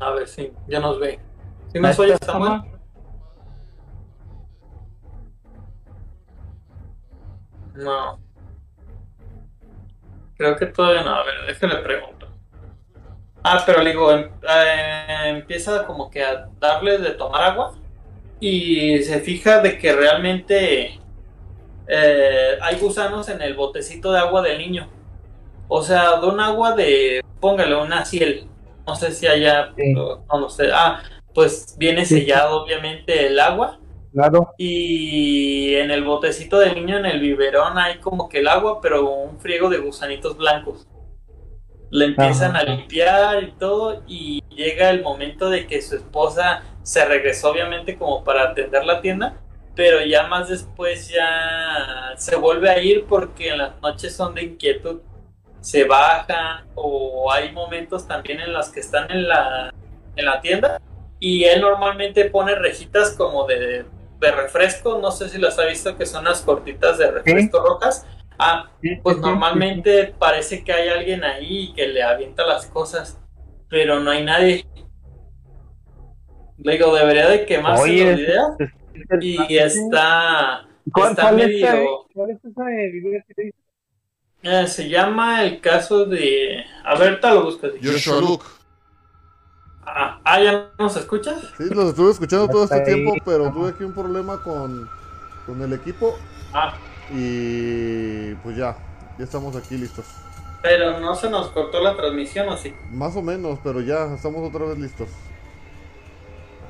A ver si ya nos ve. ¿Sí me oyes, Samuel? No. Creo que todavía no. A ver, déjale pregunto. Ah, pero digo, em, eh, empieza como que a darle de tomar agua y se fija de que realmente eh, hay gusanos en el botecito de agua del niño. O sea, de un agua de, póngale una ciel. No sé si allá, no, sé. Ah, pues viene sellado obviamente el agua. Claro. Y en el botecito del niño, en el biberón, hay como que el agua, pero un friego de gusanitos blancos. Le empiezan a limpiar y todo, y llega el momento de que su esposa se regresó, obviamente, como para atender la tienda, pero ya más después ya se vuelve a ir porque en las noches son de inquietud. Se bajan, o hay momentos también en los que están en la, en la tienda y él normalmente pone rejitas como de, refresco, no sé si las ha visto que son las cortitas de refresco rojas. Ah, pues normalmente parece que hay alguien ahí que le avienta las cosas, pero no hay nadie. Le digo, debería de quemarse la idea. y está, está medio... Eh, se llama el caso de... A ver, te lo buscas. Joshua Luke. Ah, ah, ¿ya nos escuchas? Sí, los estuve escuchando todo este tiempo, pero tuve aquí un problema con, con el equipo. Ah. Y pues ya, ya estamos aquí listos. Pero no se nos cortó la transmisión, ¿o sí? Más o menos, pero ya estamos otra vez listos.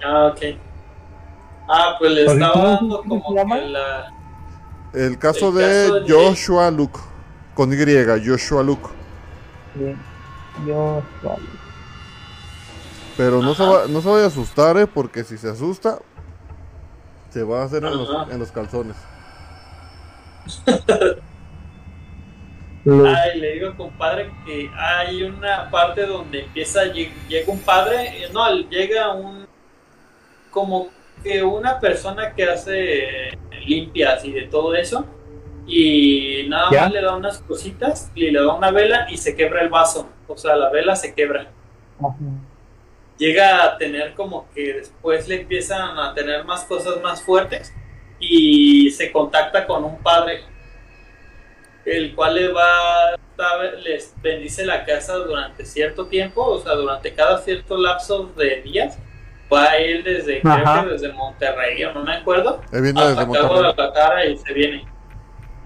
Ah, ok. Ah, pues le estaba dando como que la... El caso, de, Joshua Luke, con Y, Joshua Luke. Joshua Luke. Pero no se, va, no se vaya a asustar, ¿eh? Porque si se asusta, se va a hacer en los, en los calzones. Ay, le digo compadre que hay una parte donde empieza, llega un padre, eh, no, llega un, como que una persona que hace limpias y de todo eso, y nada más le da unas cositas y le da una vela y se quebra el vaso, o sea, la vela se quebra. Llega a tener como que después le empiezan a tener más cosas más fuertes y se contacta con un padre, el cual le va, les bendice la casa durante cierto tiempo, o sea, durante cada cierto lapso de días. Va él desde, creo que desde Monterrey, o no me acuerdo, hasta Guadalajara y se viene.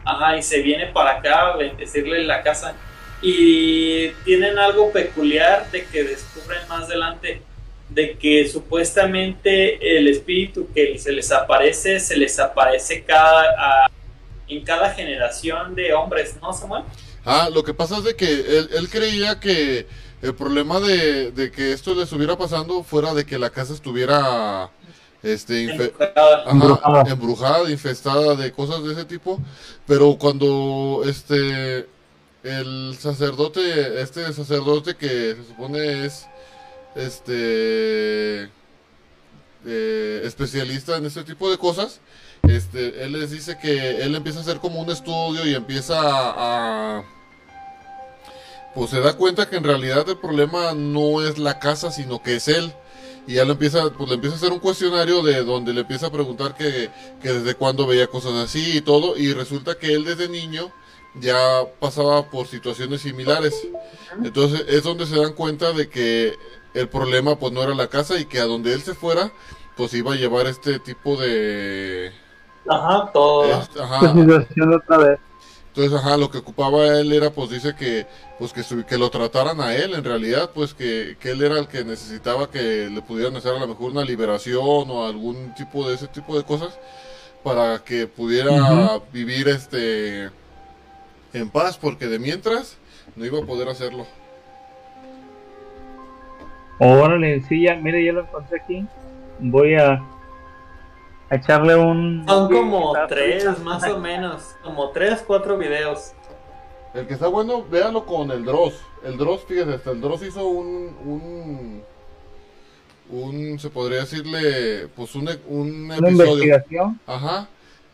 Ajá, y se viene para acá a bendecirle la casa y tienen algo peculiar de que descubren más adelante de que supuestamente el espíritu que se les aparece se les aparece cada en cada generación de hombres, ¿no, Samuel? Ah, lo que pasa es de que él, creía que el problema de, de, que esto les estuviera pasando fuera de que la casa estuviera este embrujada. embrujada, infestada de cosas de ese tipo, pero cuando este el sacerdote, este sacerdote que se supone es este eh, especialista en este tipo de cosas, este, él les dice que él empieza a hacer como un estudio y empieza a, pues se da cuenta que en realidad el problema no es la casa, sino que es él. Y ya le empieza, pues le empieza a hacer un cuestionario de donde le empieza a preguntar que, que desde cuándo veía cosas así y todo. Y resulta que él desde niño ya pasaba por situaciones similares. Entonces es donde se dan cuenta de que el problema pues no era la casa y que a donde él se fuera pues iba a llevar este tipo de... Ajá, todo. ajá. otra vez. Entonces, ajá, lo que ocupaba él era, pues dice que, pues que, que lo trataran a él, en realidad, pues que, que él era el que necesitaba que le pudieran hacer a lo mejor una liberación o algún tipo de ese tipo de cosas para que pudiera vivir este en paz, porque de mientras no iba a poder hacerlo. Órale, sí, ya, mire, ya lo encontré aquí. Voy a, echarle un. Son como tres, más o menos. Como tres, cuatro videos. El que está bueno, véanlo con el Dross. El Dross, fíjese, hasta el Dross hizo un. un un, se podría decirle, pues un, un episodio. investigación? Ajá.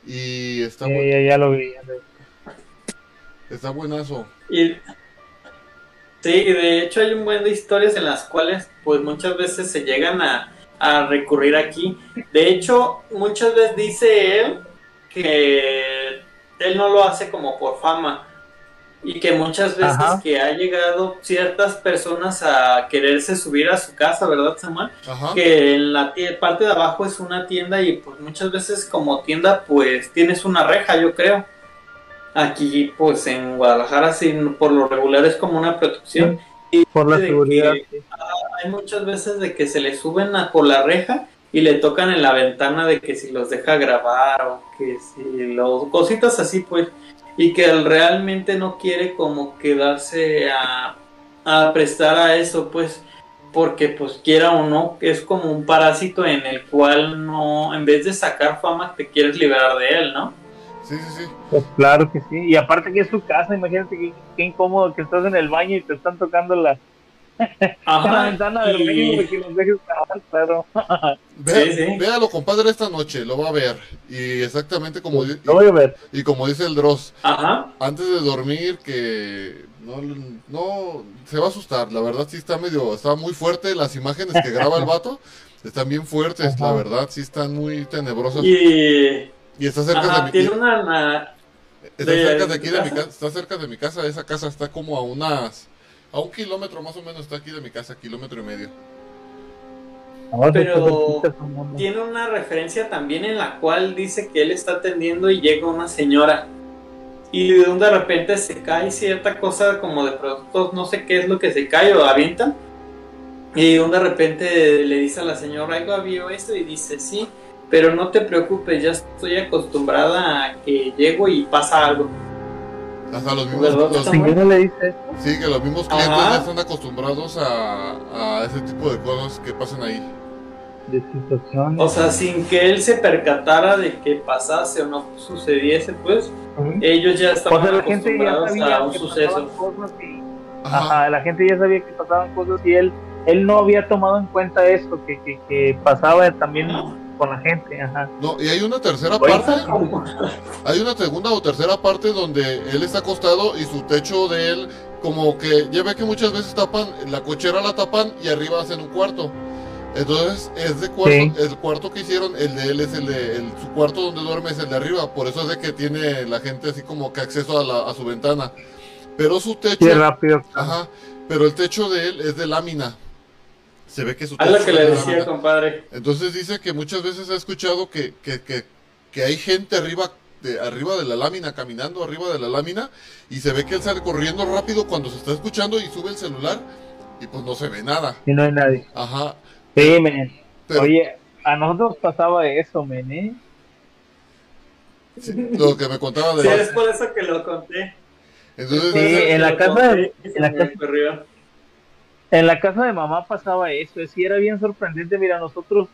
Y está bueno. Ya, ya, lo vi, ya lo vi. Está buenazo. Y, Sí, de hecho hay un buen de historias en las cuales pues muchas veces se llegan a, a recurrir aquí. De hecho, muchas veces dice él que él no lo hace como por fama y que muchas veces Ajá. que ha llegado ciertas personas a quererse subir a su casa, ¿verdad, Samuel? Ajá. Que en la parte de abajo es una tienda y pues muchas veces como tienda pues tienes una reja, yo creo. Aquí pues en Guadalajara sí, por lo regular es como una protección. Por la seguridad. que- sí. Hay muchas veces de que se le suben a, por la reja y le tocan en la ventana de que si los deja grabar o que si los cositas así pues y que él realmente no quiere como quedarse a, a prestar a eso pues porque pues quiera o no es como un parásito en el cual no en vez de sacar fama te quieres liberar de él no Sí, sí, sí. Pues claro que sí. Y aparte que es su casa, imagínate qué, qué incómodo que estás en el baño y te están tocando la, la ventana del y- que los dejes claro. Vea- Sí, sí. Véalo, compadre, esta noche, lo va a ver. Y exactamente como, di- Lo voy a ver. y, como dice el Dross, ajá antes de dormir, que no, no se va a asustar. La verdad, sí está medio, está muy fuerte. Las imágenes que graba el vato están bien fuertes, la Ajá. verdad, sí están muy tenebrosas. Y, y está cerca ajá, de mi tiene una, una- Está de- cerca de aquí de mi casa, está cerca de mi casa, esa casa está como a unas, a un kilómetro más o menos está aquí de mi casa, kilómetro y medio. Pero tiene una referencia también en la cual dice que él está atendiendo y llega una señora y de un de repente se cae cierta cosa como de productos, no sé qué es lo que se cae o avientan y de un de repente le dice a la señora, algo vio esto y dice sí, pero no te preocupes, ya estoy acostumbrada a que llego y pasa algo. Hasta los mismos, ¿Verdad, los- señora le dice esto? sí, que los mismos clientes Ajá. ya están acostumbrados a, a ese tipo de cosas que pasan ahí. de situaciones. O sea, sin que él se percatara de que pasase o no sucediese, pues Ujú. ellos ya o estaban sea, la gente ya acostumbrados sabía a un que suceso. cosas y, Ajá. ajá, la gente ya sabía que pasaban cosas y él, él no había tomado en cuenta eso, que, que, que pasaba también con la gente, ajá. No, y hay una tercera Oye, parte, hay una segunda o tercera parte donde él está acostado y su techo de él, como que ya ve que muchas veces tapan, la cochera la tapan y arriba hacen un cuarto. Entonces, es de cuarto, Sí. el cuarto que hicieron, el de él es el de, el- su cuarto donde duerme es el de arriba, por eso es de que tiene la gente así como que acceso a, la- a su ventana. Pero su techo, Sí, rápido. ajá, pero el techo de él es de lámina. Se ve que su Es lo que le de decía, compadre. Entonces dice que muchas veces ha escuchado que, que, que, que hay gente arriba de, arriba de la lámina, caminando arriba de la lámina, y se ve que él sale corriendo rápido cuando se está escuchando y sube el celular y pues no se ve nada. Y no hay nadie. Ajá. Sí, men. Pero Oye, a nosotros pasaba eso, men, ¿eh? sí, lo que me contaba Sí, de... es por eso que lo conté. Entonces, Sí, en la casa en la casa-. En la casa de mamá pasaba eso, sí era bien sorprendente, mira, nosotros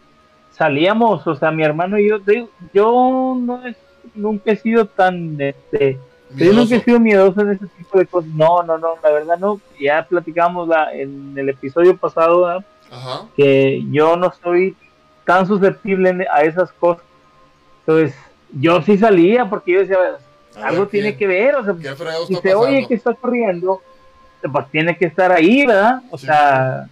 salíamos, o sea, mi hermano y yo, digo, yo no es, nunca he sido tan, este, yo nunca he sido miedoso en ese tipo de cosas, no, no, no, la verdad no, ya platicamos la, en el episodio pasado. Ajá. que yo no soy tan susceptible a esas cosas, entonces, yo sí salía porque yo decía, A algo ver, tiene ¿qué- que ver, o sea, ¿Qué fregado si se oye que está corriendo, pues tiene que estar ahí, ¿verdad? O Sí. sea,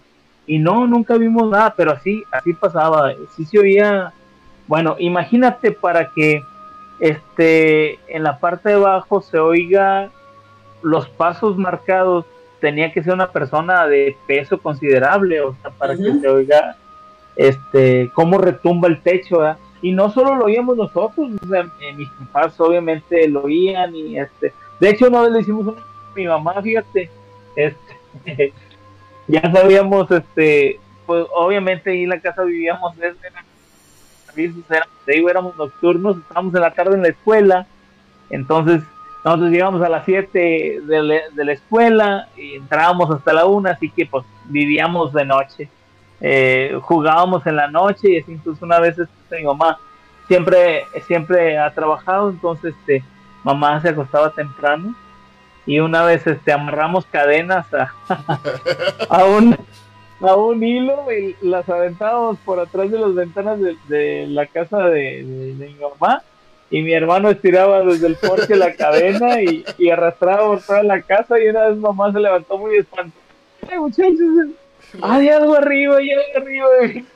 y no, nunca vimos nada, pero así, así pasaba, sí se oía, bueno, imagínate para que este en la parte de abajo se oiga los pasos marcados, tenía que ser una persona de peso considerable, o sea, para que se oiga este cómo retumba el techo, ¿verdad? Y no solo lo oíamos nosotros, o sea, eh, mis papás obviamente lo oían y este, de hecho una vez le hicimos un- a mi mamá, fíjate, este, ya sabíamos, este, pues obviamente ahí en la casa vivíamos desde era, te digo, éramos nocturnos, estábamos en la tarde en la escuela, entonces nosotros llegamos a las 7 de, la- de la escuela y entrábamos hasta la 1, así que pues vivíamos de noche, eh, jugábamos en la noche y así, entonces una vez este, mi mamá siempre, siempre ha trabajado, entonces este, mamá se acostaba temprano y una vez este, amarramos cadenas a, a un a un hilo y las aventábamos por atrás de las ventanas de, de la casa de, de- mi mamá y mi hermano estiraba desde el porche la cadena y, y arrastraba por toda la casa y una vez mamá se levantó muy espantada ay muchachos, hay algo arriba, hay algo arriba,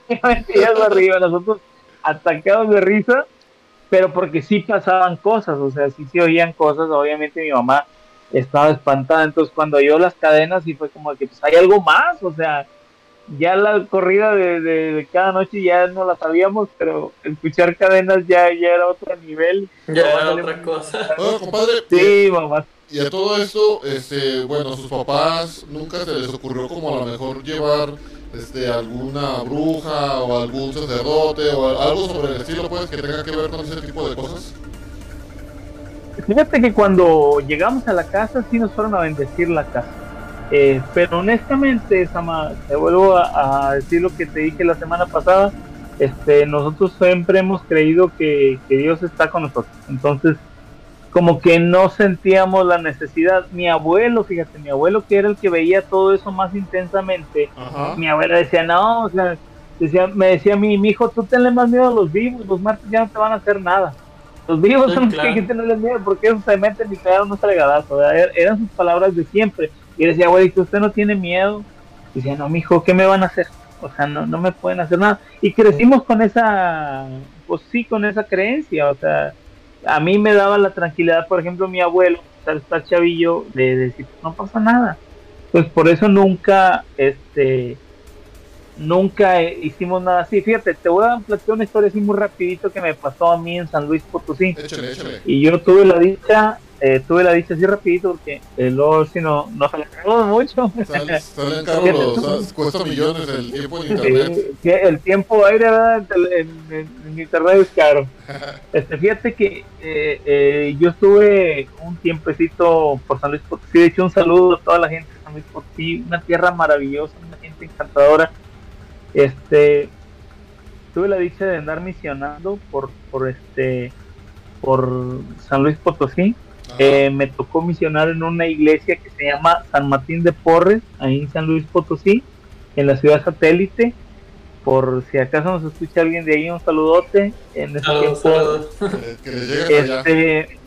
hay algo arriba. Nosotros atacados de risa, pero porque sí pasaban cosas, o sea, sí se oían cosas, obviamente mi mamá estaba espantada, entonces cuando oyó las cadenas y fue como que pues hay algo más, o sea, ya la corrida de, cada noche ya no la sabíamos, pero escuchar cadenas ya, ya era otro nivel. Ya era otra cosa. compadre. Sí, mamá. Y a todo esto, este, bueno, sus papás nunca se les ocurrió como a lo mejor llevar este, alguna bruja o algún sacerdote o algo sobre el estilo, pues, que tenga que ver con ese tipo de cosas. Fíjate que cuando llegamos a la casa sí nos fueron a bendecir la casa eh, pero honestamente, Sama, te vuelvo a, decir lo que te dije la semana pasada. Este, nosotros siempre hemos creído que, Dios está con nosotros. Entonces, como que no sentíamos la necesidad. Mi abuelo, fíjate, mi abuelo que era el que veía todo eso más intensamente, mi abuela decía, no, o sea, decía, me decía a mí, mi hijo, tú tenle más miedo a los vivos, los muertos ya no te van a hacer nada. Los vivos son los que hay que tenerles miedo porque esos se meten y quedaron un fregadazo. Er, eran sus palabras de siempre. Y decía, que ¿usted no tiene miedo? Y decía, no, mijo, ¿qué me van a hacer? O sea, no, no me pueden hacer nada. Y crecimos con esa, pues sí, con esa creencia. O sea, a mí me daba la tranquilidad, por ejemplo, mi abuelo, al estar chavillo, de decir, no pasa nada. Pues por eso nunca, este, nunca hicimos nada así. Fíjate, te voy a platicar una historia así muy rapidito que me pasó a mí en San Luis Potosí. Échale, échale. Y yo tuve la dicha eh, tuve la dicha así rapidito porque el luego si no, no sale mucho. Salen caros, cuesta millones el tiempo en internet. el tiempo aire en, internet es caro. este, fíjate que eh, eh, yo estuve un tiempecito por San Luis Potosí, de hecho un saludo a toda la gente de San Luis Potosí, una tierra maravillosa, una gente encantadora. Este, tuve la dicha de andar misionando por, por este por San Luis Potosí. Eh, me tocó misionar en una iglesia que se llama San Martín de Porres, ahí en San Luis Potosí, en la ciudad satélite. Por si acaso nos escucha alguien de ahí, un saludote. En ese tiempo, este,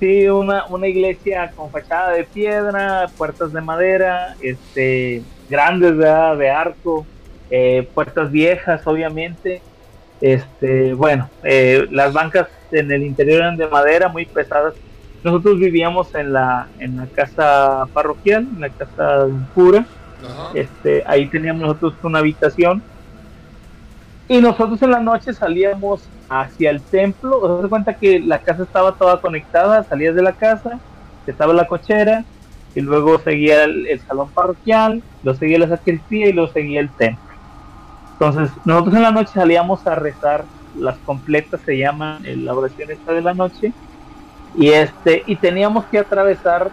sí, una, una iglesia con fachada de piedra, puertas de madera, este, grandes de arco, eh, puertas viejas, obviamente. Este, bueno, eh, las bancas en el interior eran de madera, muy pesadas nosotros vivíamos en la, en la casa parroquial, en la casa pura. Este, ahí teníamos nosotros una habitación. Y nosotros en la noche salíamos hacia el templo. Os das cuenta que la casa estaba toda conectada. Salías de la casa, estaba la cochera, y luego seguía el, salón parroquial, luego seguía la sacristía y luego seguía el templo. Entonces, nosotros en la noche salíamos a rezar las completas, se llaman la oración esta de la noche. Y este y teníamos que atravesar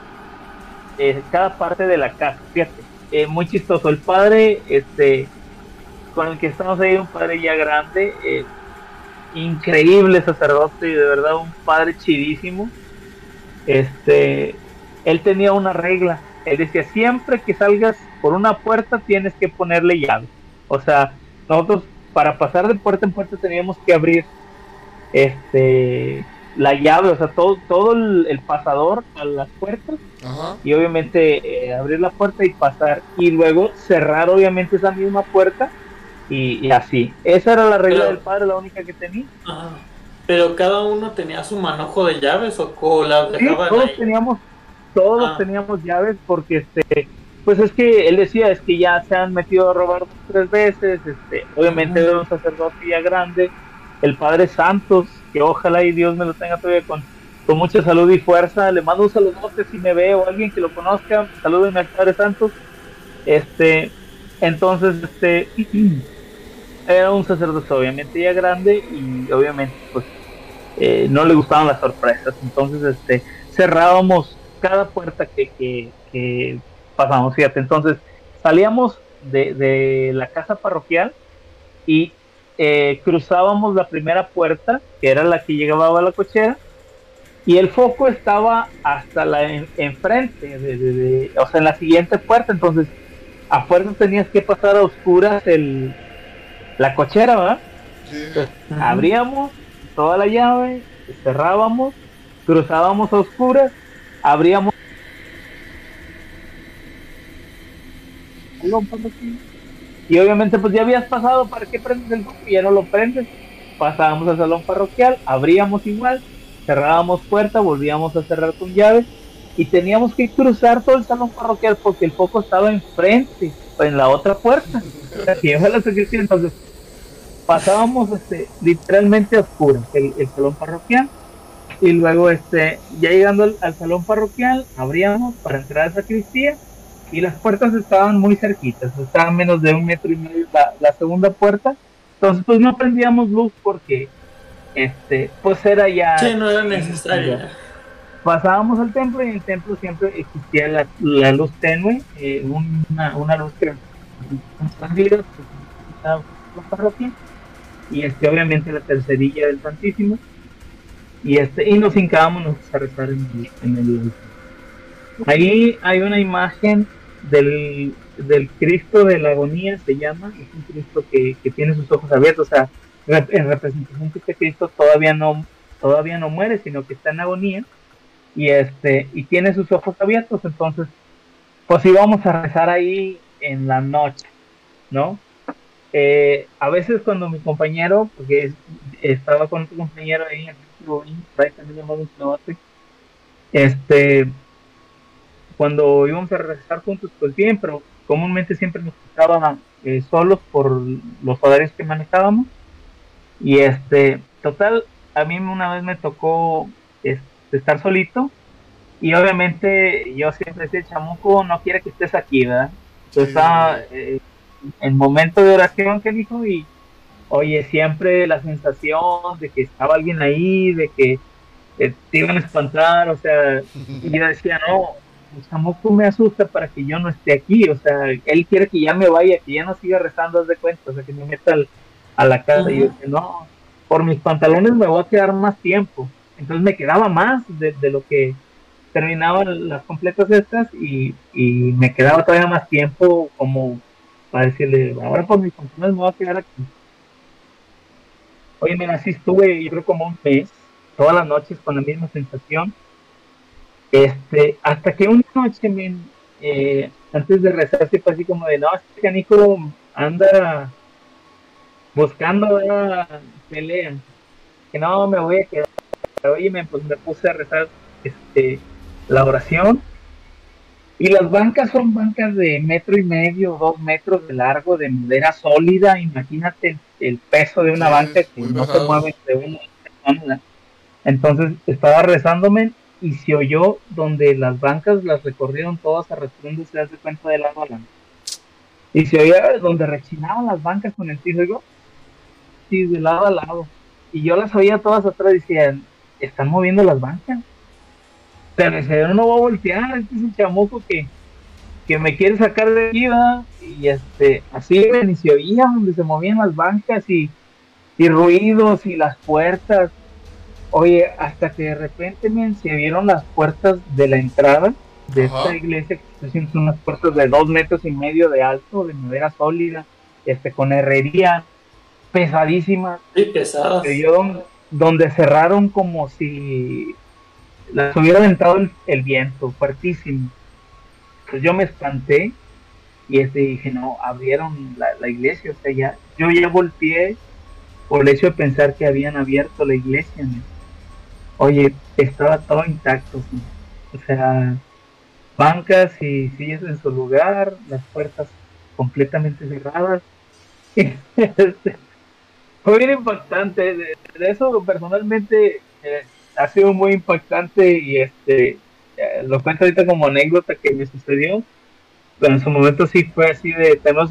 eh, cada parte de la casa fíjate eh, muy chistoso. El padre este con el que estamos ahí un padre ya grande eh, increíble sacerdote y de verdad un padre chidísimo. Este él tenía una regla. Él decía siempre que salgas por una puerta tienes que ponerle llave o sea nosotros para pasar de puerta en puerta teníamos que abrir este la llave, o sea, todo, todo el, pasador a las puertas y obviamente eh, abrir la puerta y pasar y luego cerrar obviamente esa misma puerta y, así. Esa era la regla del padre, la única que tenía. Pero cada uno tenía su manojo de llaves o, las todos teníamos, todos ah. teníamos llaves porque este pues es que él decía es que ya se han metido a robar tres veces, este, obviamente era un sacerdote ya grande, el padre Santos que ojalá y Dios me lo tenga todavía con, con mucha salud y fuerza. Le mando un saludote si me ve o alguien que lo conozca. Salúdenme al Padre Santos. Este, entonces, este, era un sacerdote obviamente ya grande y obviamente pues eh, no le gustaban las sorpresas. Entonces, este, cerrábamos cada puerta que, que, que pasamos. Fíjate, entonces salíamos de, de la casa parroquial y eh, cruzábamos la primera puerta, que era la que llegaba a la cochera, y el foco estaba hasta la enfrente, de, o sea, en la siguiente puerta, entonces a fuerza tenías que pasar a oscuras el, la cochera, ¿verdad? abríamos toda la llave, cerrábamos, cruzábamos a oscuras, abríamos Y obviamente pues ya habías pasado, ¿para qué prendes el foco? Y ya no lo prendes. Pasábamos al salón parroquial, abríamos igual, cerrábamos puerta, volvíamos a cerrar con llave y teníamos que cruzar todo el salón parroquial porque el foco estaba enfrente, en la otra puerta. Entonces pasábamos este, literalmente a oscuras el, salón parroquial y luego este ya llegando al, salón parroquial abríamos para entrar a sacristía y las puertas estaban muy cerquitas, estaban menos de un metro y medio la, la segunda puerta, entonces pues no prendíamos luz porque este pues era ya sí, no era necesario. Pasábamos al templo y en el templo siempre existía la, la luz tenue, eh, una, una, luz que parroquia y este obviamente la tercerilla del Santísimo. Y este y nos hincábamos a rezar en el, en el ahí hay una imagen del, del Cristo de la agonía se llama es un Cristo que, que tiene sus ojos abiertos o sea en representación que este Cristo todavía no todavía no muere sino que está en agonía y este y tiene sus ojos abiertos entonces pues íbamos a rezar ahí en la noche no eh, a veces cuando mi compañero porque estaba con otro compañero ahí este cuando íbamos a rezar juntos pues bien pero comúnmente siempre nos estábamos eh, solos por los horarios que manejábamos y este total a mí una vez me tocó este, estar solito. Y obviamente yo siempre decía, chamuco no quiere que estés aquí, ¿verdad? Entonces estaba eh, en momento de oración que dijo y oye, siempre la sensación de que estaba alguien ahí, de que te iban a espantar, o sea, y yo decía, no, chamuco me asusta para que yo no esté aquí, o sea, él quiere que ya me vaya, que ya no siga rezando, haz de cuenta, o sea, que me meta a la casa, y yo decía, no, por mis pantalones me voy a quedar más tiempo. Entonces me quedaba más de, lo que terminaban las completas estas y, me quedaba todavía más tiempo como para decirle, ahora por mis funciones me voy a quedar aquí. Oye, mira, así estuve, yo creo como un mes, todas las noches con la misma sensación. Este, hasta que una noche, eh, antes de rezar, fue así como de, no, este canico anda buscando una pelea, que no me voy a quedar oye, pues me puse a rezar este, la oración. Y las bancas son bancas de metro y medio, dos metros de largo, de madera sólida. Imagínate el, peso de una banca que no se mueve de una persona. Entonces estaba rezándome y se oyó donde las bancas las recorrieron todas arrastrando, se hace cuenta de lado a lado. Y se oía donde rechinaban las bancas con el piso, digo, sí, de lado a lado. Y yo las oía todas atrás, decían, están moviendo las bancas. Pero el señor no va a voltear, este es un chamuco que, que me quiere sacar de aquí, Y este, así y se oía donde se movían las bancas y, y ruidos y las puertas. Oye, hasta que de repente me se vieron las puertas de la entrada de esta iglesia, que son unas puertas de dos metros y medio de alto, de madera sólida, este, con herrería pesadísima. Sí, pesadas. Que yo, donde cerraron como si las hubiera aventado el, viento, fuertísimo. Pues yo me espanté y este, dije, no, abrieron la, iglesia, o sea, ya, yo ya volteé por el hecho de pensar que habían abierto la iglesia. Oye, estaba todo intacto, o sea, bancas y sillas en su lugar, las puertas completamente cerradas. Fue bien impactante. De, eso personalmente eh, ha sido muy impactante y este eh, lo cuento ahorita como anécdota que me sucedió. Pero en su momento sí fue así de no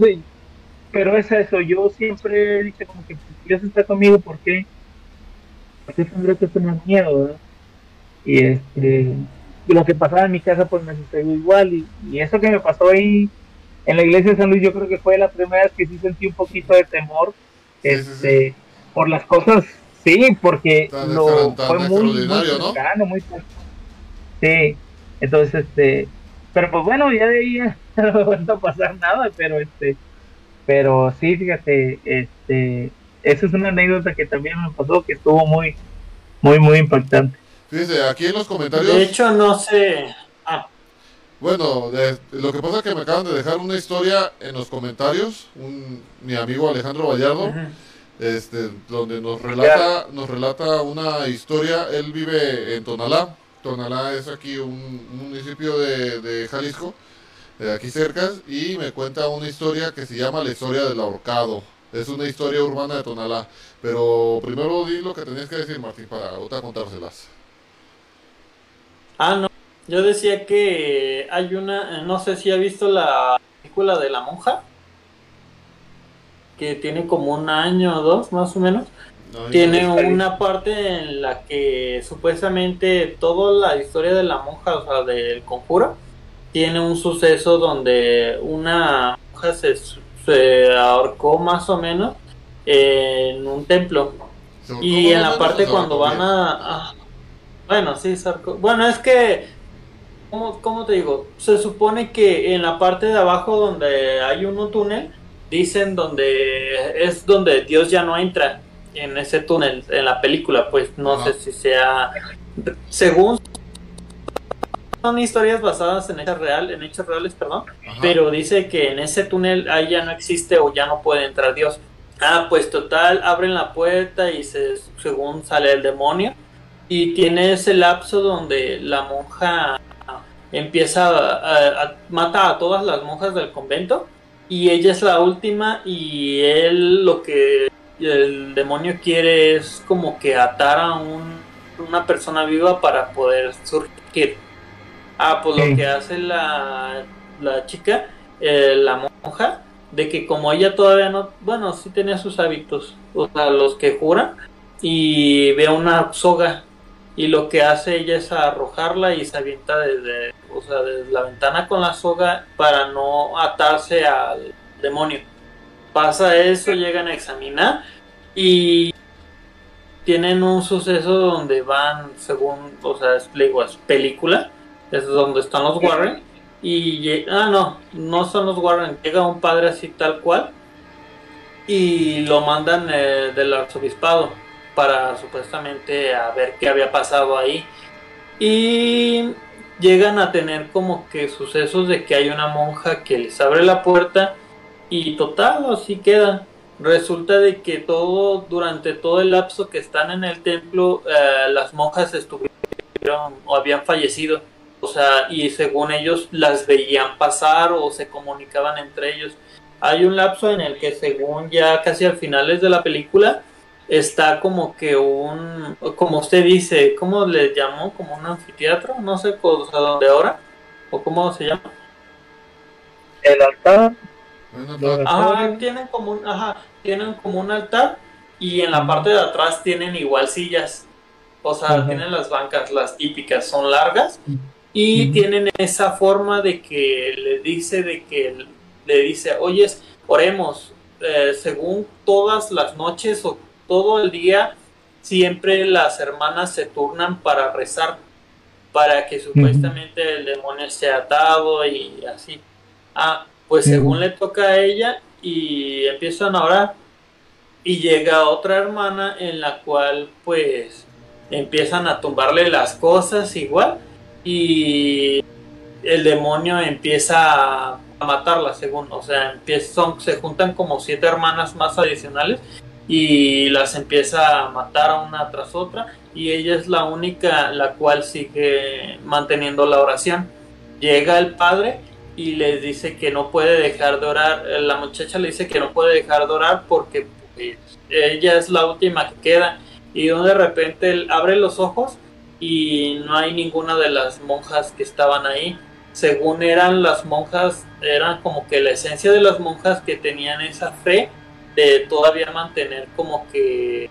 pero es eso, yo siempre dije como que Dios está conmigo, ¿por qué? ¿Por qué tendría que tener miedo? Y este lo que pasaba en mi casa pues me sucedió igual. Y, y eso que me pasó ahí en la iglesia de San Luis yo creo que fue la primera vez que sí sentí un poquito de temor este, por las cosas, sí, porque lo fue muy, muy cercano, muy Sí, entonces, este, pero pues bueno, ya de ahí no me a pasar nada, pero este, pero sí, fíjate, este, esa es una anécdota que también me pasó, que estuvo muy, muy, muy impactante. Fíjese, aquí en los comentarios. De hecho, no sé. Ah. Bueno, lo que pasa es que me acaban de dejar una historia en los comentarios, un, mi amigo Alejandro Vallardo, este, donde nos relata, nos relata una historia. Él vive en Tonalá. Tonalá es aquí un, municipio de, de, Jalisco, de aquí cerca, y me cuenta una historia que se llama la historia del ahorcado. Es una historia urbana de Tonalá. Pero primero di lo que tenías que decir, Martín, para otra contárselas. Ah, no. Yo decía que hay una, no sé si ha visto la película de la monja, que tiene como un año o dos más o menos. tiene una parte en la que supuestamente toda la historia de la monja, o sea, del conjuro, tiene un suceso donde una monja se, se ahorcó más o menos en un templo. Y en la parte cuando van a, Bueno, sí, Bueno, es que ¿cómo, te digo? Se supone que en la parte de abajo donde hay un túnel, dicen donde es donde Dios ya no entra en ese túnel en la película, pues no sé si sea según son historias basadas en hechos real, en hechos reales, perdón, pero dice que en ese túnel ahí ya no existe o ya no puede entrar Dios. Ah, pues total, abren la puerta y se, según sale el demonio y tiene ese lapso donde la monja empieza a, a, mata a todas las monjas del convento y ella es la última y él lo que el demonio quiere es como que atar a un, una persona viva para poder surgir. Ah, pues lo que hace la, la chica, eh, la monja, de que como ella todavía no, bueno, sí tenía sus hábitos, o sea, los que juran, y ve una soga y lo que hace ella es arrojarla y se avienta desde, o sea, desde la ventana con la soga para no atarse al demonio. Pasa eso, llegan a examinar y tienen un suceso donde van, según, o sea, explico, es película, es donde están los Warren y, ah, no, no son los Warren, llega un padre así tal cual y lo mandan eh, del arzobispado para supuestamente a ver qué había pasado ahí. Y llegan a tener como que sucesos de que hay una monja que les abre la puerta y total, así queda. Resulta de que todo, durante todo el lapso que están en el templo, eh, las monjas estuvieron o habían fallecido. O sea, y según ellos las veían pasar o se comunicaban entre ellos. Hay un lapso en el que según ya casi al finales de la película, está como que un, como usted dice, ¿cómo le llamó? Como un anfiteatro, no sé, o sea, ¿dónde ahora? ¿O cómo se llama? El altar. Ajá, tienen como un, ajá, tienen como un altar y en la parte de atrás tienen igual sillas. O sea, tienen las bancas, las típicas, son largas y tienen esa forma de que le dice de que le dice, oyes, oremos, eh, según todas las noches o todo el día siempre las hermanas se turnan para rezar, para que supuestamente el demonio esté atado y así. Ah, pues según le toca a ella y empiezan a orar. Y llega otra hermana en la cual pues empiezan a tumbarle las cosas igual y el demonio empieza a matarla según, o sea, empiezan, se juntan como siete hermanas más adicionales y las empieza a matar una tras otra y ella es la única la cual sigue manteniendo la oración. Llega el padre y le dice que no puede dejar de orar, la muchacha le dice que no puede dejar de orar porque pues, ella es la última que queda y de repente él abre los ojos y no hay ninguna de las monjas que estaban ahí. Según eran las monjas, eran como que la esencia de las monjas que tenían esa fe de todavía mantener como que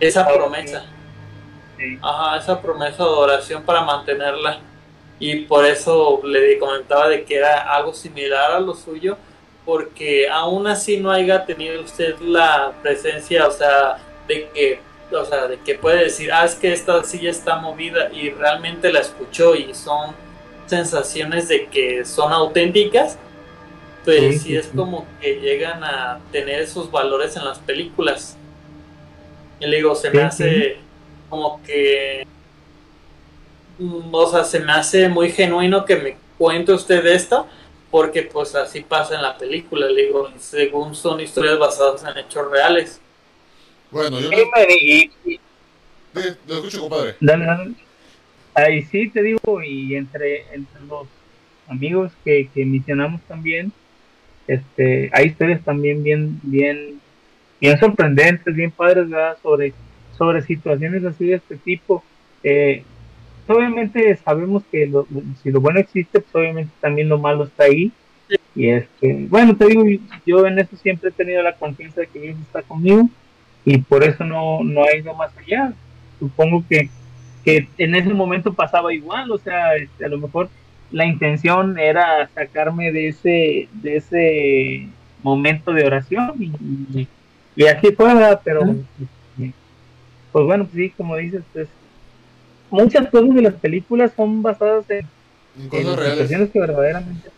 esa promesa. Ajá, esa promesa de oración para mantenerla. Y por eso le comentaba de que era algo similar a lo suyo, porque aún así no haya tenido usted la presencia, o sea, de que, o sea, de que puede decir, ah, es que esta silla está movida y realmente la escuchó y son sensaciones de que son auténticas pues sí, es como que llegan a tener esos valores en las películas. Y le digo, se me hace como que. Mm, o sea, se me hace muy genuino que me cuente usted esta, porque pues así pasa en la película, le digo, según son historias basadas en hechos reales. Bueno, yo me- y- y- sí, lo escucho, compadre. Dale, dale. Ahí sí te digo, y entre, entre los amigos que, que mencionamos también, este, hay historias también bien, bien, bien sorprendentes, bien padres, ¿verdad? Sobre, sobre situaciones así de este tipo. Eh, obviamente sabemos que lo- si lo bueno existe, pues obviamente también lo malo está ahí. Y este, bueno, te digo, yo en eso siempre he tenido la confianza de que Dios está conmigo y por eso no, no he ido más allá. Supongo que, que en ese momento pasaba igual, o sea, este, a lo mejor la intención era sacarme de ese, de ese momento de oración y, y, y así fue, ¿verdad? pero este, pues bueno, pues sí, como dices, pues muchas cosas de las películas son basadas en, En en cosas reales. situaciones que verdaderamente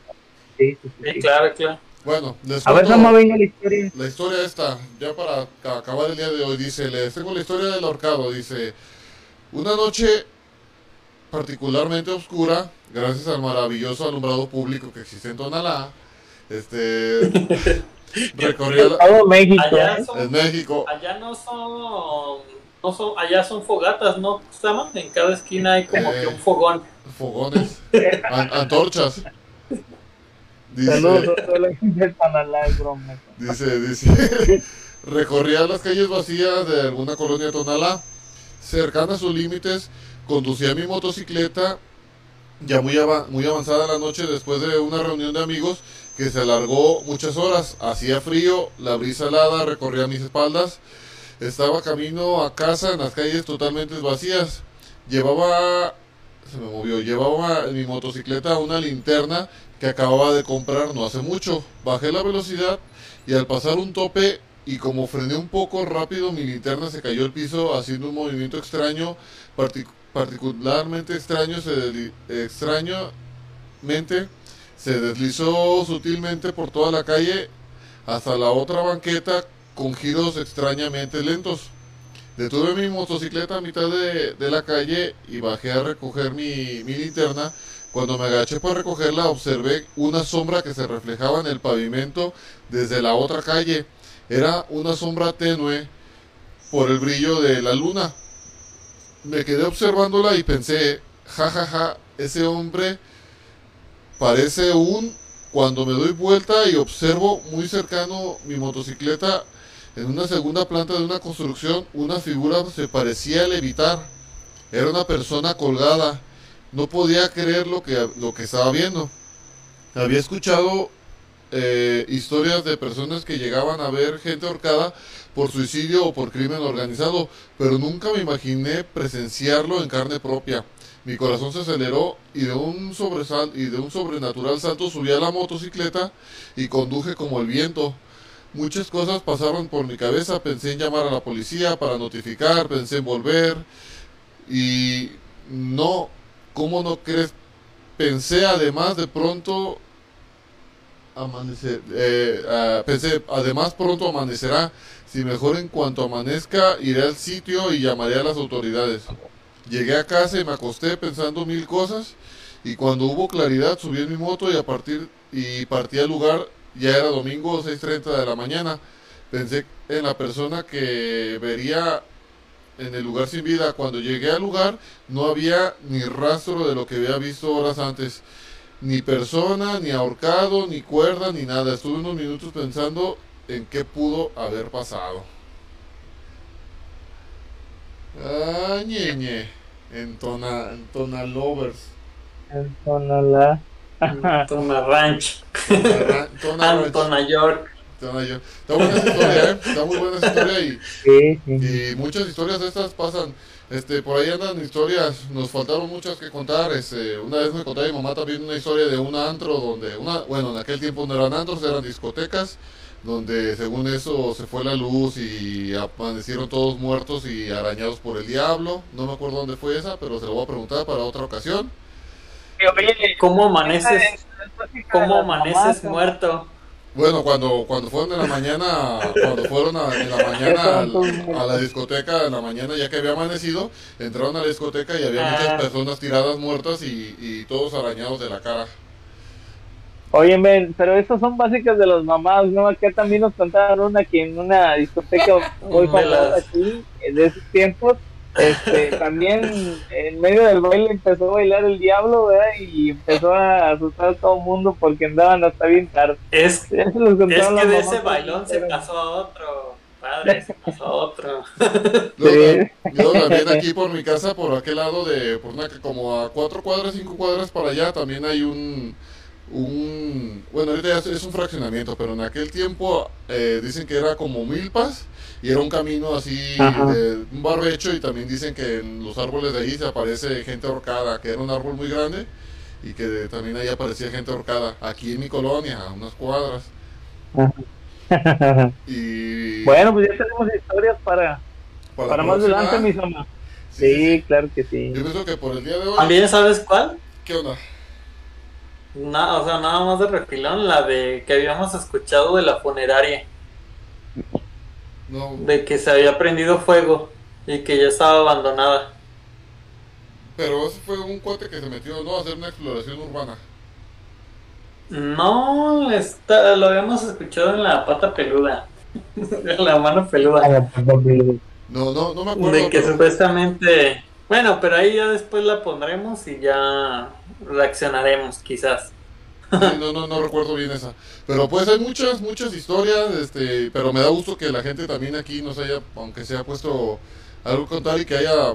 sí, sí, sí, Sí, sí. claro, claro. Bueno, les A ver, Sama, venga la historia. la historia esta, ya para ca- acabar el día de hoy, dice, les tengo la historia del ahorcado, dice, una noche particularmente oscura, gracias al maravilloso alumbrado público que existe en Tonalá, este, recorría la- Todo México. Allá ¿eh? son, en México, allá no son, no son, allá son fogatas, ¿no? En cada esquina hay como Eh. que un fogón. fogones, an- antorchas. Saludos Dice, a toda la gente de Tonalá, es broma. dice, dice, recorría las calles vacías de alguna colonia de Tonalá, cercana a sus límites, conducía mi motocicleta, ya muy avanzada la noche después de una reunión de amigos que se alargó muchas horas, hacía frío, la brisa helada recorría mis espaldas, estaba camino a casa en las calles totalmente vacías, llevaba, se me movió, llevaba en mi motocicleta una linterna que acababa de comprar no hace mucho, bajé la velocidad y al pasar un tope y como frené un poco rápido mi linterna se cayó al piso haciendo un movimiento extraño, partic- particularmente extraño, se se deslizó sutilmente por toda la calle hasta la otra banqueta con giros extrañamente lentos. Detuve mi motocicleta a mitad de, la calle y bajé a recoger mi linterna. Cuando me agaché para recogerla observé una sombra que se reflejaba en el pavimento desde la otra calle. Era una sombra tenue por el brillo de la luna. Me quedé observándola y pensé, jajaja, ja, ja, ese hombre parece un... Cuando me doy vuelta y observo muy cercano mi motocicleta en una segunda planta de una construcción, una figura se parecía levitar. Era una persona colgada. No podía creer lo que, lo que estaba viendo. Había escuchado eh, historias de personas que llegaban a ver gente ahorcada por suicidio o por crimen organizado, pero nunca me imaginé presenciarlo en carne propia. Mi corazón se aceleró y de un sobresal y de un sobrenatural salto subí a la motocicleta y conduje como el viento. Muchas cosas pasaron por mi cabeza, pensé en llamar a la policía para notificar, pensé en volver y no, ¿cómo no crees? Pensé además de pronto amanecer, eh, ah, pensé además pronto amanecerá, si mejor en cuanto amanezca iré al sitio y llamaré a las autoridades. Llegué a casa y me acosté pensando mil cosas y cuando hubo claridad subí en mi moto y a partir y partí al lugar ya era domingo 6.30 de la mañana. Pensé en la persona que vería en el lugar sin vida. Cuando llegué al lugar no había ni rastro de lo que había visto horas antes. Ni persona, ni ahorcado, ni cuerda, ni nada. Estuve unos minutos pensando en qué pudo haber pasado. Ah, ñeñe. En Tona, en Tona Lovers. En Tonalá. Tona Ranch, Tona, Tona Ranch. Antona York. Tona Yo- Está buena esa historia, ¿eh? Está muy buena esa historia y, Sí, sí. y muchas historias de estas pasan. Este, por ahí andan historias, nos faltaron muchas que contar. Este, una vez me contaba mi mamá también una historia de un antro donde, una, bueno, en aquel tiempo no eran antros, eran discotecas, donde según eso se fue la luz y amanecieron todos muertos y arañados por el diablo. No me acuerdo dónde fue esa, pero se lo voy a preguntar para otra ocasión. ¿Cómo amaneces, cómo amaneces muerto? Bueno, cuando, cuando fueron en la mañana, cuando fueron a- en la mañana al- a la discoteca, en la mañana ya que había amanecido, entraron a la discoteca y había Ah. muchas personas tiradas muertas y, y todos arañados de la cara. Oye, men, pero esas son básicas de las mamás, ¿no? Acá también nos contaron una que en una discoteca muy famosa aquí, de esos tiempos, este, también en medio del baile empezó a bailar el diablo, ¿verdad? Y empezó a asustar a todo el mundo porque andaban hasta bien tarde. Es, es que de ese bailón se pasó a otro. Padre, se pasó a otro. Luego, Sí. luego también aquí por mi casa, por aquel lado de, por una, como a cuatro cuadras, cinco cuadras para allá, también hay un, un, bueno, ahorita es un fraccionamiento, pero en aquel tiempo eh, dicen que era como milpas y era un camino así, de un barbecho y también dicen que en los árboles de ahí se aparece gente ahorcada, que era un árbol muy grande y que también ahí aparecía gente ahorcada, aquí en mi colonia, a unas cuadras. Y bueno, pues ya tenemos historias para, para más adelante, mis mamás. Sí, sí, Sí, sí. claro que sí. Yo pienso que por el día de hoy, También, ¿sabes cuál? ¿qué onda? Na- o sea, nada más de refilón, la de que habíamos escuchado de la funeraria, No, de que se había prendido fuego y que ya estaba abandonada. pero ese fue un cuate que se metió, ¿no? A hacer una exploración urbana. No, está, lo habíamos escuchado en la pata peluda, en la mano peluda. No, no, no me acuerdo. De que pero- supuestamente. Bueno, pero ahí ya después la pondremos y ya reaccionaremos, quizás. Sí, no, no, no recuerdo bien esa. Pero pues hay muchas, muchas historias, este, pero me da gusto que la gente también aquí nos haya, aunque se haya puesto algo contar y que haya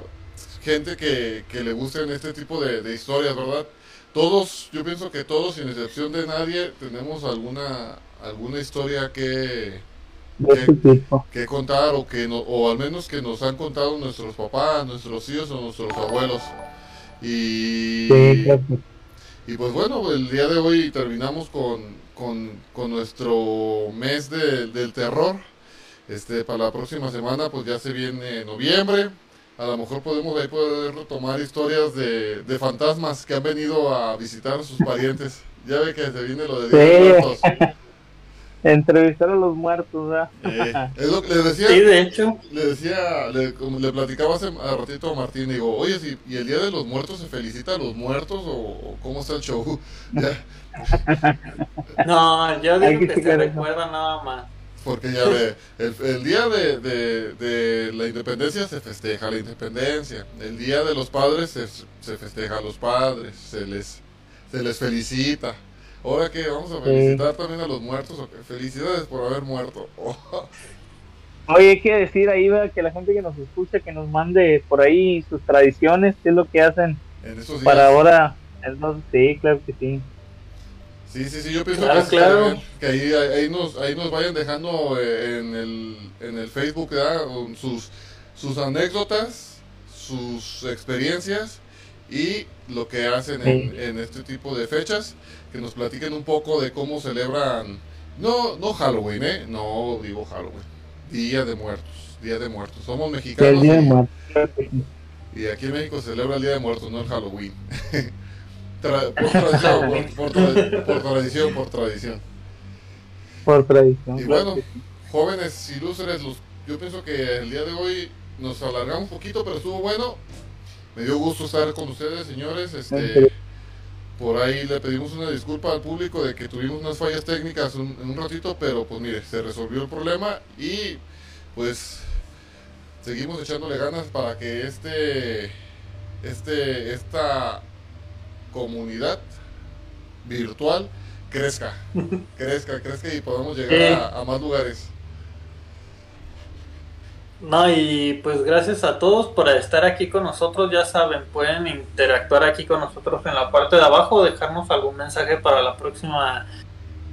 gente que, que le gusten este tipo de, de historias, ¿verdad? Todos, yo pienso que todos, sin excepción de nadie, tenemos alguna, alguna historia que, este que contar o que no, o al menos que nos han contado nuestros papás, nuestros hijos o nuestros abuelos. Y, Sí, claro que y pues bueno, el día de hoy terminamos con, con, con nuestro mes de- del terror. Este, para la próxima semana pues ya se viene noviembre. A lo mejor podemos ahí poder retomar historias de, de fantasmas que han venido a visitar a sus parientes. Ya ve que se viene lo de Día de Sí. Muertos. Entrevistar a los muertos, ¿verdad? Eh, es lo que le decía. Sí, de hecho. Le decía, le, como le platicaba hace a ratito a Martín, digo, oye, si, ¿y el Día de los Muertos se felicita a los muertos o, o cómo está el show? No, yo Hay digo que que se recuerda nada más. porque ya ve, el, el día de, de- de la independencia se festeja la independencia, el Día de los Padres se, se festeja a los padres, se les, se les felicita. Ahora que vamos a felicitar también a los muertos, felicidades por haber muerto. Oye, hay que decir ahí ¿verdad? que la gente que nos escucha, que nos mande por ahí sus tradiciones, qué es lo que hacen en esos días. para ahora. Entonces, sí, claro que sí. Sí, sí, sí, yo pienso Claro, que, claro. que ahí, nos, ahí nos vayan dejando eh, en, el, en el Facebook sus, sus anécdotas, sus experiencias y lo que hacen en, en este tipo de fechas, que nos platiquen un poco de cómo celebran, no, no Halloween, ¿eh? no digo Halloween, Día de Muertos, Día de Muertos, somos mexicanos día de y- y aquí en México se celebra el Día de Muertos, no el Halloween. Tra- por tradición, por, por tra- por tradición, por tradición. Por tradición. Y bueno, jóvenes ilustres, los, yo pienso que el día de hoy nos alargamos un poquito, pero estuvo bueno. Me dio gusto estar con ustedes, señores. Este, por ahí le pedimos una disculpa al público de que tuvimos unas fallas técnicas un, en un ratito, pero pues mire, se resolvió el problema y pues seguimos echándole ganas para que este, este, esta comunidad virtual crezca, crezca, crezca y podamos llegar a, a más lugares. No, y pues gracias a todos por estar aquí con nosotros. Ya saben, pueden interactuar aquí con nosotros en la parte de abajo, dejarnos algún mensaje para la próxima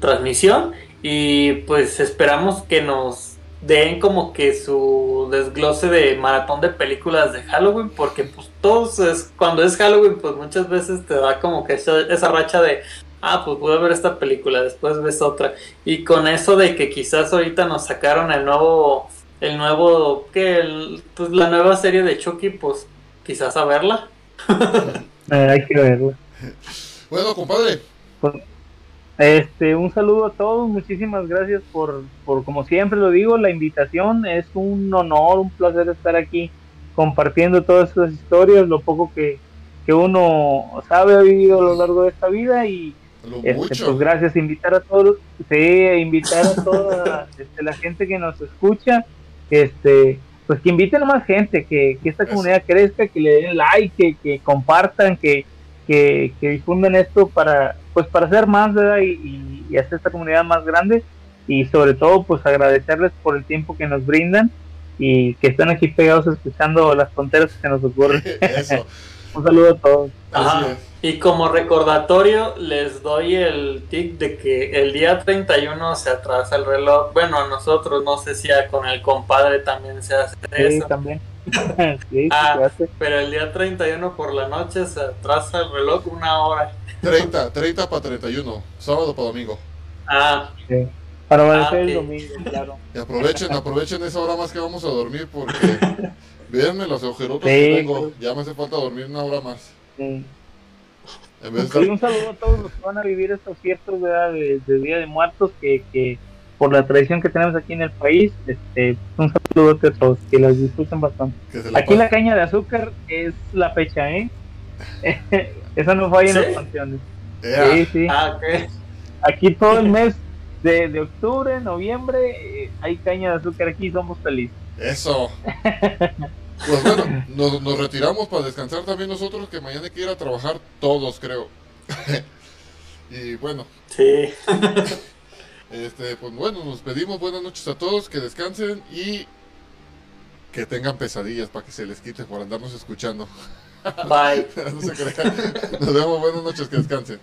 transmisión. Y pues esperamos que nos den como que su desglose de maratón de películas de Halloween, porque pues todos es, cuando es Halloween, pues muchas veces te da como que esa, esa racha de, ah, pues voy a ver esta película, después ves otra. Y con eso de que quizás ahorita nos sacaron el nuevo el nuevo, que el, pues la nueva serie de Chucky, pues quizás a verla. Eh, hay que verlo. Bueno, compadre, Este, un saludo a todos, muchísimas gracias por, por, como siempre lo digo, la invitación. Es un honor, un placer estar aquí compartiendo todas estas historias, lo poco que, que uno sabe, ha vivido a lo largo de esta vida y, Este, pues gracias, invitar a todos, sí, invitar a toda este, la gente que nos escucha, este, pues que inviten a más gente, que, que esta comunidad crezca, que le den like, que, que compartan, que, que, que difundan esto para, pues para hacer más, ¿verdad? Y, y- y hacer esta comunidad más grande y sobre todo pues agradecerles por el tiempo que nos brindan y que están aquí pegados escuchando las tonteras que se nos ocurren. Eso, Un saludo a todos. Ajá. Y como recordatorio, les doy el tip de que el día 31 se atrasa el reloj. Bueno, a nosotros, no sé si a- con el compadre también se hace Sí, eso. también. sí, Ah. se hace. Pero el día 31 por la noche se atrasa el reloj una hora. 30, 30 para 31, sábado para domingo. Ah, Sí. Para amanecer Ah, el domingo, claro. Y aprovechen, aprovechen esa hora más que vamos a dormir porque véanme los agujerotos Sí. que tengo. Ya me hace falta dormir una hora más. Sí. En de un saludo a todos los que van a vivir estos fiestas de, de Día de Muertos, que, que por la tradición que tenemos aquí en el país, este, un saludo a todos, que las disfruten bastante. la Aquí la caña de azúcar es la fecha, ¿eh? Esa no falla en ¿Sí? las canciones. Sí, sí. ah. Aquí todo el mes de, de octubre, noviembre, eh, hay caña de azúcar aquí, somos felices. Eso. Pues bueno, nos, nos retiramos para descansar también nosotros, que mañana hay que ir a trabajar todos, creo. y bueno, Sí. este, pues bueno, nos pedimos buenas noches a todos, que descansen y que tengan pesadillas para que se les quite por andarnos escuchando. Bye. no se crean. Nos vemos, buenas noches, que descansen.